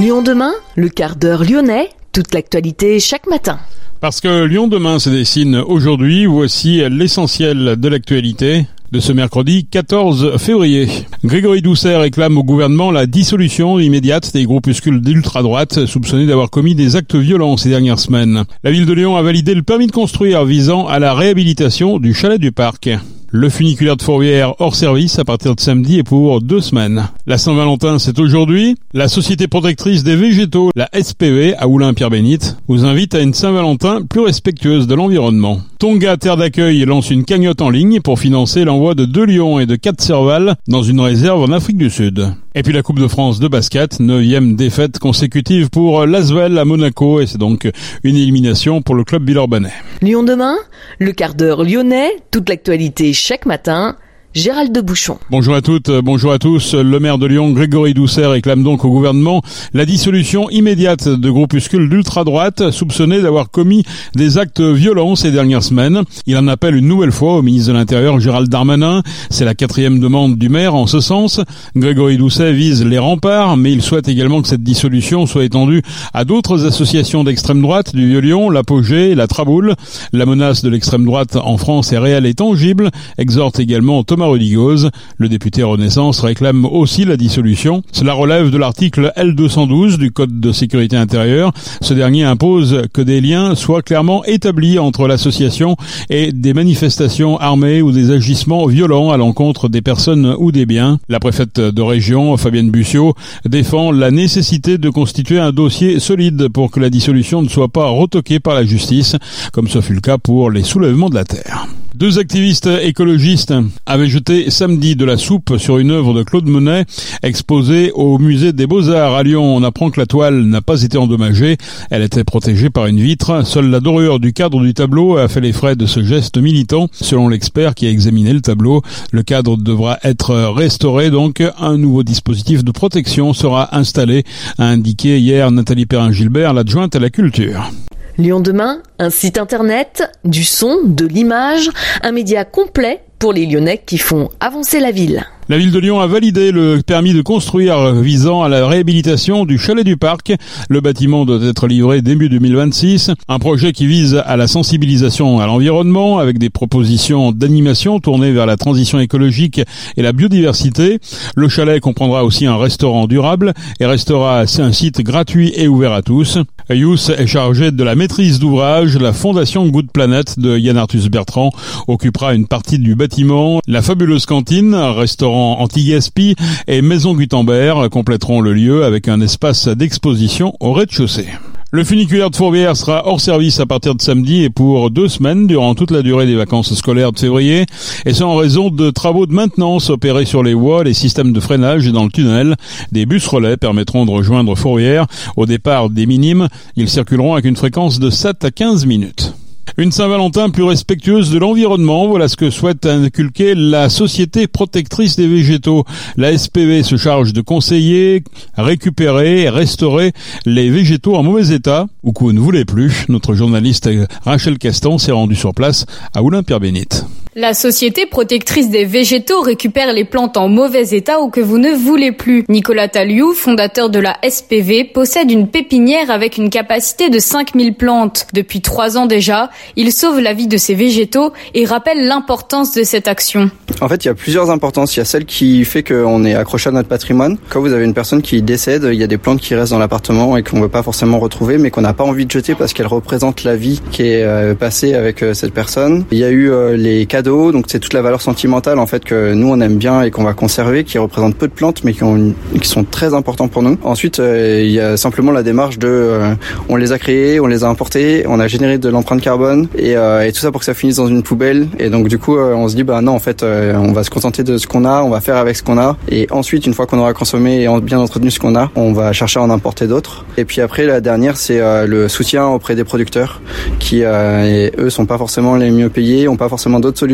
Lyon demain, le quart d'heure lyonnais, toute l'actualité chaque matin. Parce que Lyon demain se dessine aujourd'hui, voici l'essentiel de l'actualité de ce mercredi 14 février. Grégory Doucet réclame au gouvernement la dissolution immédiate des groupuscules d'ultra-droite soupçonnés d'avoir commis des actes violents ces dernières semaines. La ville de Lyon a validé le permis de construire visant à la réhabilitation du chalet du parc. Le funiculaire de Fourvière hors service à partir de samedi et pour deux semaines. La Saint-Valentin, c'est aujourd'hui. La Société protectrice des végétaux, la SPV, à Oulin-Pierre-Bénite, vous invite à une Saint-Valentin plus respectueuse de l'environnement. Tonga Terre d'accueil lance une cagnotte en ligne pour financer l'envoi de deux lions et de quatre cervales dans une réserve en Afrique du Sud. Et puis la Coupe de France de basket, neuvième défaite consécutive pour Lasvel à Monaco et c'est donc une élimination pour le club villeurbanais. Lyon demain, le quart d'heure lyonnais, toute l'actualité chaque matin Gérald de Bouchon. Bonjour à toutes, bonjour à tous. Le maire de Lyon, Grégory Doucet, réclame donc au gouvernement la dissolution immédiate de groupuscules d'ultra-droite soupçonnés d'avoir commis des actes violents ces dernières semaines. Il en appelle une nouvelle fois au ministre de l'Intérieur, Gérald Darmanin. C'est la quatrième demande du maire en ce sens. Grégory Doucet vise les remparts, mais il souhaite également que cette dissolution soit étendue à d'autres associations d'extrême droite du Vieux-Lyon, l'Apogée, la Traboule. La menace de l'extrême droite en France est réelle et tangible, exhorte également Thomas le député Renaissance réclame aussi la dissolution. Cela relève de l'article L212 du Code de sécurité intérieure. Ce dernier impose que des liens soient clairement établis entre l'association et des manifestations armées ou des agissements violents à l'encontre des personnes ou des biens. La préfète de région, Fabienne Bussiot, défend la nécessité de constituer un dossier solide pour que la dissolution ne soit pas retoquée par la justice, comme ce fut le cas pour les soulèvements de la terre. Deux activistes écologistes avaient jeté samedi de la soupe sur une œuvre de Claude Monet exposée au musée des Beaux-Arts à Lyon. On apprend que la toile n'a pas été endommagée. Elle était protégée par une vitre. Seule la dorure du cadre du tableau a fait les frais de ce geste militant. Selon l'expert qui a examiné le tableau, le cadre devra être restauré. Donc, un nouveau dispositif de protection sera installé, a indiqué hier Nathalie Perrin-Gilbert, l'adjointe à la culture. Lyon demain, un site internet, du son, de l'image, un média complet pour les Lyonnais qui font avancer la ville. La ville de Lyon a validé le permis de construire visant à la réhabilitation du chalet du parc. Le bâtiment doit être livré début 2026. Un projet qui vise à la sensibilisation à l'environnement avec des propositions d'animation tournées vers la transition écologique et la biodiversité. Le chalet comprendra aussi un restaurant durable et restera un site gratuit et ouvert à tous. Yous est chargé de la maîtrise d'ouvrage. La fondation Good Planet de Yann Arthus Bertrand occupera une partie du bâtiment. La fabuleuse cantine, restaurant anti-gaspi et Maison Gutenberg compléteront le lieu avec un espace d'exposition au rez-de-chaussée. Le funiculaire de Fourvière sera hors service à partir de samedi et pour deux semaines durant toute la durée des vacances scolaires de février, et ce en raison de travaux de maintenance opérés sur les voies, les systèmes de freinage et dans le tunnel. Des bus relais permettront de rejoindre Fourvière au départ des minimes. Ils circuleront avec une fréquence de 7 à 15 minutes. Une Saint-Valentin plus respectueuse de l'environnement, voilà ce que souhaite inculquer la Société protectrice des végétaux. La SPV se charge de conseiller, récupérer et restaurer les végétaux en mauvais état ou que vous ne voulez plus. Notre journaliste Rachel Castan s'est rendue sur place à Oulin-Pierre-Bénite. La société protectrice des végétaux récupère les plantes en mauvais état ou que vous ne voulez plus. Nicolas Taliou, fondateur de la SPV, possède une pépinière avec une capacité de 5000 plantes. Depuis trois ans déjà, il sauve la vie de ces végétaux et rappelle l'importance de cette action. En fait, il y a plusieurs importances. Il y a celle qui fait qu'on est accroché à notre patrimoine. Quand vous avez une personne qui décède, il y a des plantes qui restent dans l'appartement et qu'on ne veut pas forcément retrouver, mais qu'on n'a pas envie de jeter parce qu'elles représentent la vie qui est euh, passée avec euh, cette personne. Il y a eu euh, les cas donc c'est toute la valeur sentimentale en fait que nous on aime bien et qu'on va conserver, qui représente peu de plantes mais qui, ont qui sont très importants pour nous. Ensuite, euh, il y a simplement la démarche de, euh, on les a créés, on les a importés, on a généré de l'empreinte carbone et, euh, et, tout ça pour que ça finisse dans une poubelle. Et donc du coup, on se dit bah non en fait, on va se contenter de ce qu'on a, on va faire avec ce qu'on a. Et ensuite, une fois qu'on aura consommé et bien entretenu ce qu'on a, on va chercher à en importer d'autres. Et puis après, la dernière, c'est le soutien auprès des producteurs qui, eux, sont pas forcément les mieux payés, ont pas forcément d'autres solutions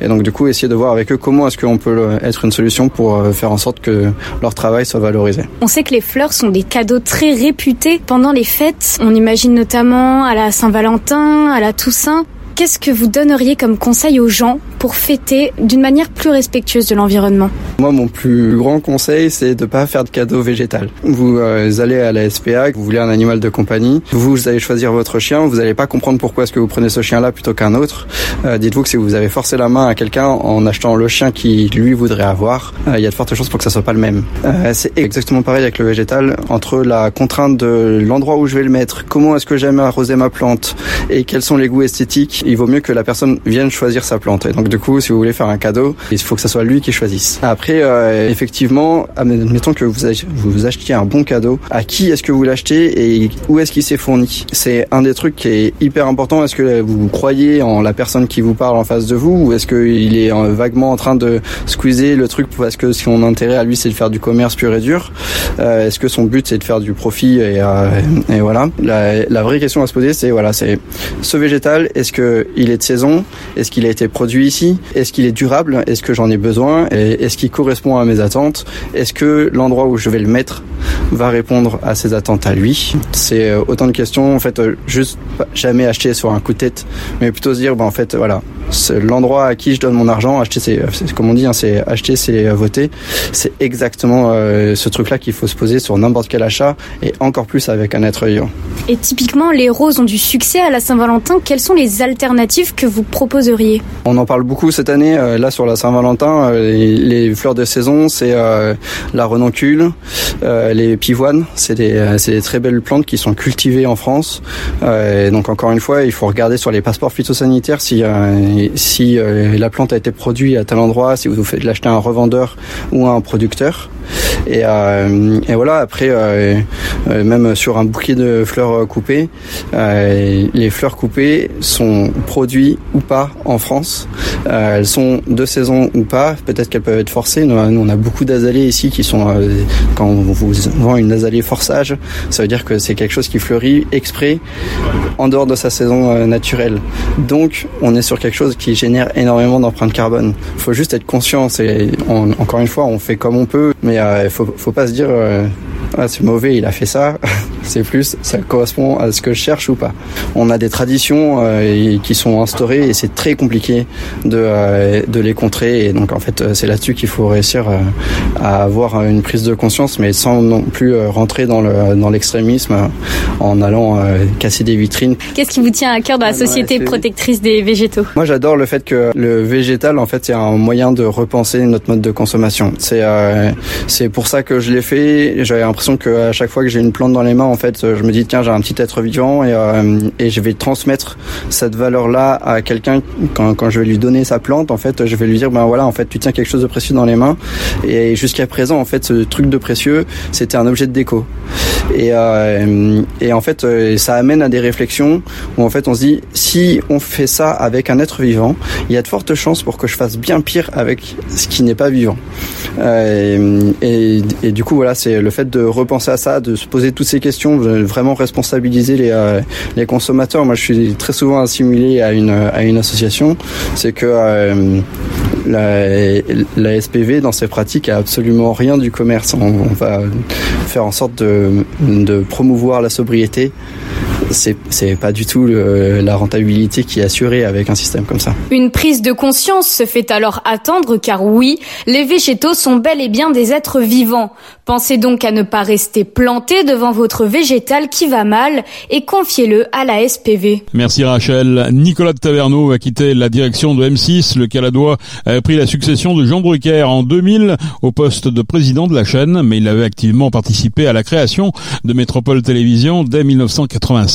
et donc du coup essayer de voir avec eux comment est-ce qu'on peut euh, être une solution pour euh, faire en sorte que leur travail soit valorisé. On sait que les fleurs sont des cadeaux très réputés pendant les fêtes. On imagine notamment à la Saint-Valentin, à la Toussaint. Qu'est-ce que vous donneriez comme conseil aux gens pour fêter d'une manière plus respectueuse de l'environnement Moi, mon plus grand conseil, c'est de pas faire de cadeaux végétal. Vous euh, allez à la SPA, vous voulez un animal de compagnie, vous allez choisir votre chien, vous n'allez pas comprendre pourquoi est-ce que vous prenez ce chien-là plutôt qu'un autre. Euh, dites-vous que si vous avez forcé la main à quelqu'un en achetant le chien qui lui voudrait avoir, euh, il y a de fortes chances pour que ça soit pas le même. c'est exactement pareil avec le végétal, entre la contrainte de l'endroit où je vais le mettre, comment est-ce que j'aime arroser ma plante et quels sont les goûts esthétiques, il vaut mieux que la personne vienne choisir sa plante. Et donc du coup, si vous voulez faire un cadeau, il faut que ce soit lui qui choisisse. Après, effectivement, admettons que vous, vous achetiez un bon cadeau, à qui est-ce que vous l'achetez et où est-ce qu'il s'est fourni? C'est un des trucs qui est hyper important. Est-ce que vous croyez en la personne qui vous parle en face de vous ou est-ce qu'il est euh, vaguement en train de squeezer le truc parce que son intérêt à lui c'est de faire du commerce pur et dur? Euh, Est-ce que son but c'est de faire du profit et, euh, et voilà la, la, vraie question à se poser c'est voilà c'est ce végétal est-ce que il est de saison? Est-ce qu'il a été produit ici? Est-ce qu'il est durable? Est-ce que j'en ai besoin? Est-ce qu'il correspond à mes attentes? Est-ce que l'endroit où je vais le mettre va répondre à ses attentes à lui? C'est euh, autant de questions, en fait, euh, juste jamais acheter sur un coup de tête, mais plutôt se dire, ben, en fait, voilà, l'endroit à qui je donne mon argent, acheter c'est comme on dit, hein, c'est acheter c'est voter. C'est exactement euh, ce truc-là qu'il faut se poser sur n'importe quel achat et encore plus avec un être vivant. Et typiquement, les roses ont du succès à la Saint-Valentin. Quelles sont les alternatives que vous proposeriez On en parle beaucoup cette année. Euh, là, sur la Saint-Valentin, euh, les, fleurs de saison, c'est la renoncule, les pivoines. C'est des, très belles plantes qui sont cultivées en France. donc encore une fois, il faut regarder sur les passeports phytosanitaires si si euh, la plante a été produite à tel endroit, si vous faites l'acheter à un revendeur ou à un producteur. Et, euh, et voilà, après, euh, euh, même sur un bouquet de fleurs coupées, les fleurs coupées sont produites ou pas en France. elles sont de saison ou pas. Peut-être qu'elles peuvent être forcées. Nous, on a beaucoup d'azalées ici qui sont, quand on vous vend une azalée forçage, ça veut dire que c'est quelque chose qui fleurit exprès en dehors de sa saison naturelle. Donc, on est sur quelque chose qui génère énormément d'empreintes carbone. Il faut juste être conscient. C'est encore une fois, on fait comme on peut, mais il faut, faut pas se dire euh, ah, c'est mauvais, il a fait ça. c'est plus, ça correspond à ce que je cherche ou pas. On a des traditions euh, qui sont instaurées et c'est très compliqué de, euh, de les contrer. Et donc en fait, c'est là-dessus qu'il faut réussir à avoir une prise de conscience, mais sans non plus rentrer dans le dans l'extrémisme en allant casser des vitrines. Qu'est-ce qui vous tient à cœur dans la ah, société protectrice des végétaux? Moi, j'adore le fait que le végétal, en fait, c'est un moyen de repenser notre mode de consommation. C'est c'est pour ça que je l'ai fait. J'avais l'impression qu'à chaque fois que j'ai une plante dans les mains, en fait, je me dis tiens, j'ai un petit être vivant et, euh, je vais transmettre cette valeur-là à quelqu'un quand, je vais lui donner sa plante. En fait, je vais lui dire ben voilà, en fait, tu tiens quelque chose de précieux dans les mains. Et jusqu'à présent, en fait, ce truc de précieux, c'était un objet de déco. Et, euh, et en fait, euh, ça amène à des réflexions où en fait, on se dit si on fait ça avec un être vivant, il y a de fortes chances pour que je fasse bien pire avec ce qui n'est pas vivant. Euh, et, et, du coup, voilà, c'est le fait de repenser à ça, de se poser toutes ces questions, de vraiment responsabiliser les, euh, les consommateurs. Moi, je suis très souvent assimilé à une, association. C'est que euh, la, SPV, dans ses pratiques, a absolument rien du commerce. On, va faire en sorte de promouvoir la sobriété c'est pas du tout la rentabilité qui est assurée avec un système comme ça. Une prise de conscience se fait alors attendre car oui, les végétaux sont bel et bien des êtres vivants. Pensez donc à ne pas rester planté devant votre végétal qui va mal et confiez-le à la SPV. Merci Rachel. Nicolas de Taverneau a quitté la direction de M6. Le Caladois a pris la succession de Jean Brucker en 2000 au poste de président de la chaîne, mais il avait activement participé à la création de Métropole Télévision dès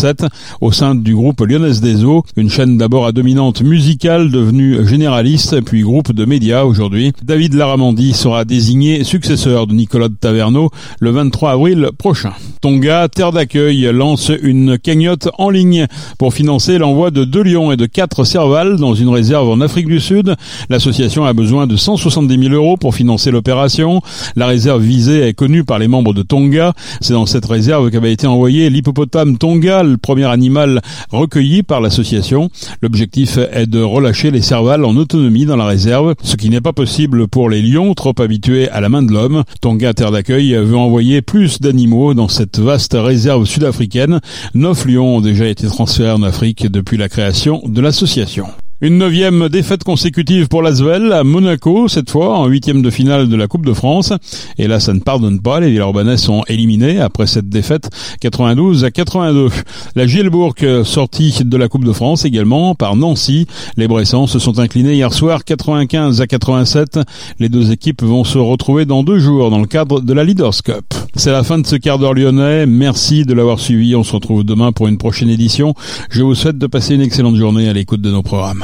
1987 au sein du groupe Lyonnaise des Eaux, une chaîne d'abord à dominante musicale devenue généraliste puis groupe de médias aujourd'hui. David Laramandi sera désigné successeur de Nicolas de Taverneau le 23 avril prochain. Tonga, terre d'accueil, lance une cagnotte en ligne pour financer l'envoi de deux lions et de quatre cervales dans une réserve en Afrique du Sud. L'association a besoin de 170 000 euros pour financer l'opération. La réserve visée est connue par les membres de Tonga. C'est dans cette réserve qu'avait été envoyé l'hippopotame Tonga, le premier animal recueilli par l'association. L'objectif est de relâcher les cervales en autonomie dans la réserve, ce qui n'est pas possible pour les lions trop habitués à la main de l'homme. Tonga Terre d'accueil veut envoyer plus d'animaux dans cette vaste réserve sud-africaine. Neuf lions ont déjà été transférés en Afrique depuis la création de l'association. Une neuvième défaite consécutive pour l'Asvel à Monaco, cette fois en huitième de finale de la Coupe de France. Et là, ça ne pardonne pas. Les Villeurbanais sont éliminés après cette défaite 92 à 82. La Gilbourg sortie de la Coupe de France également par Nancy. Les Bressans se sont inclinés hier soir 95 à 87. Les deux équipes vont se retrouver dans deux jours dans le cadre de la Leaders Cup. C'est la fin de ce quart d'heure lyonnais. Merci de l'avoir suivi. On se retrouve demain pour une prochaine édition. Je vous souhaite de passer une excellente journée à l'écoute de nos programmes.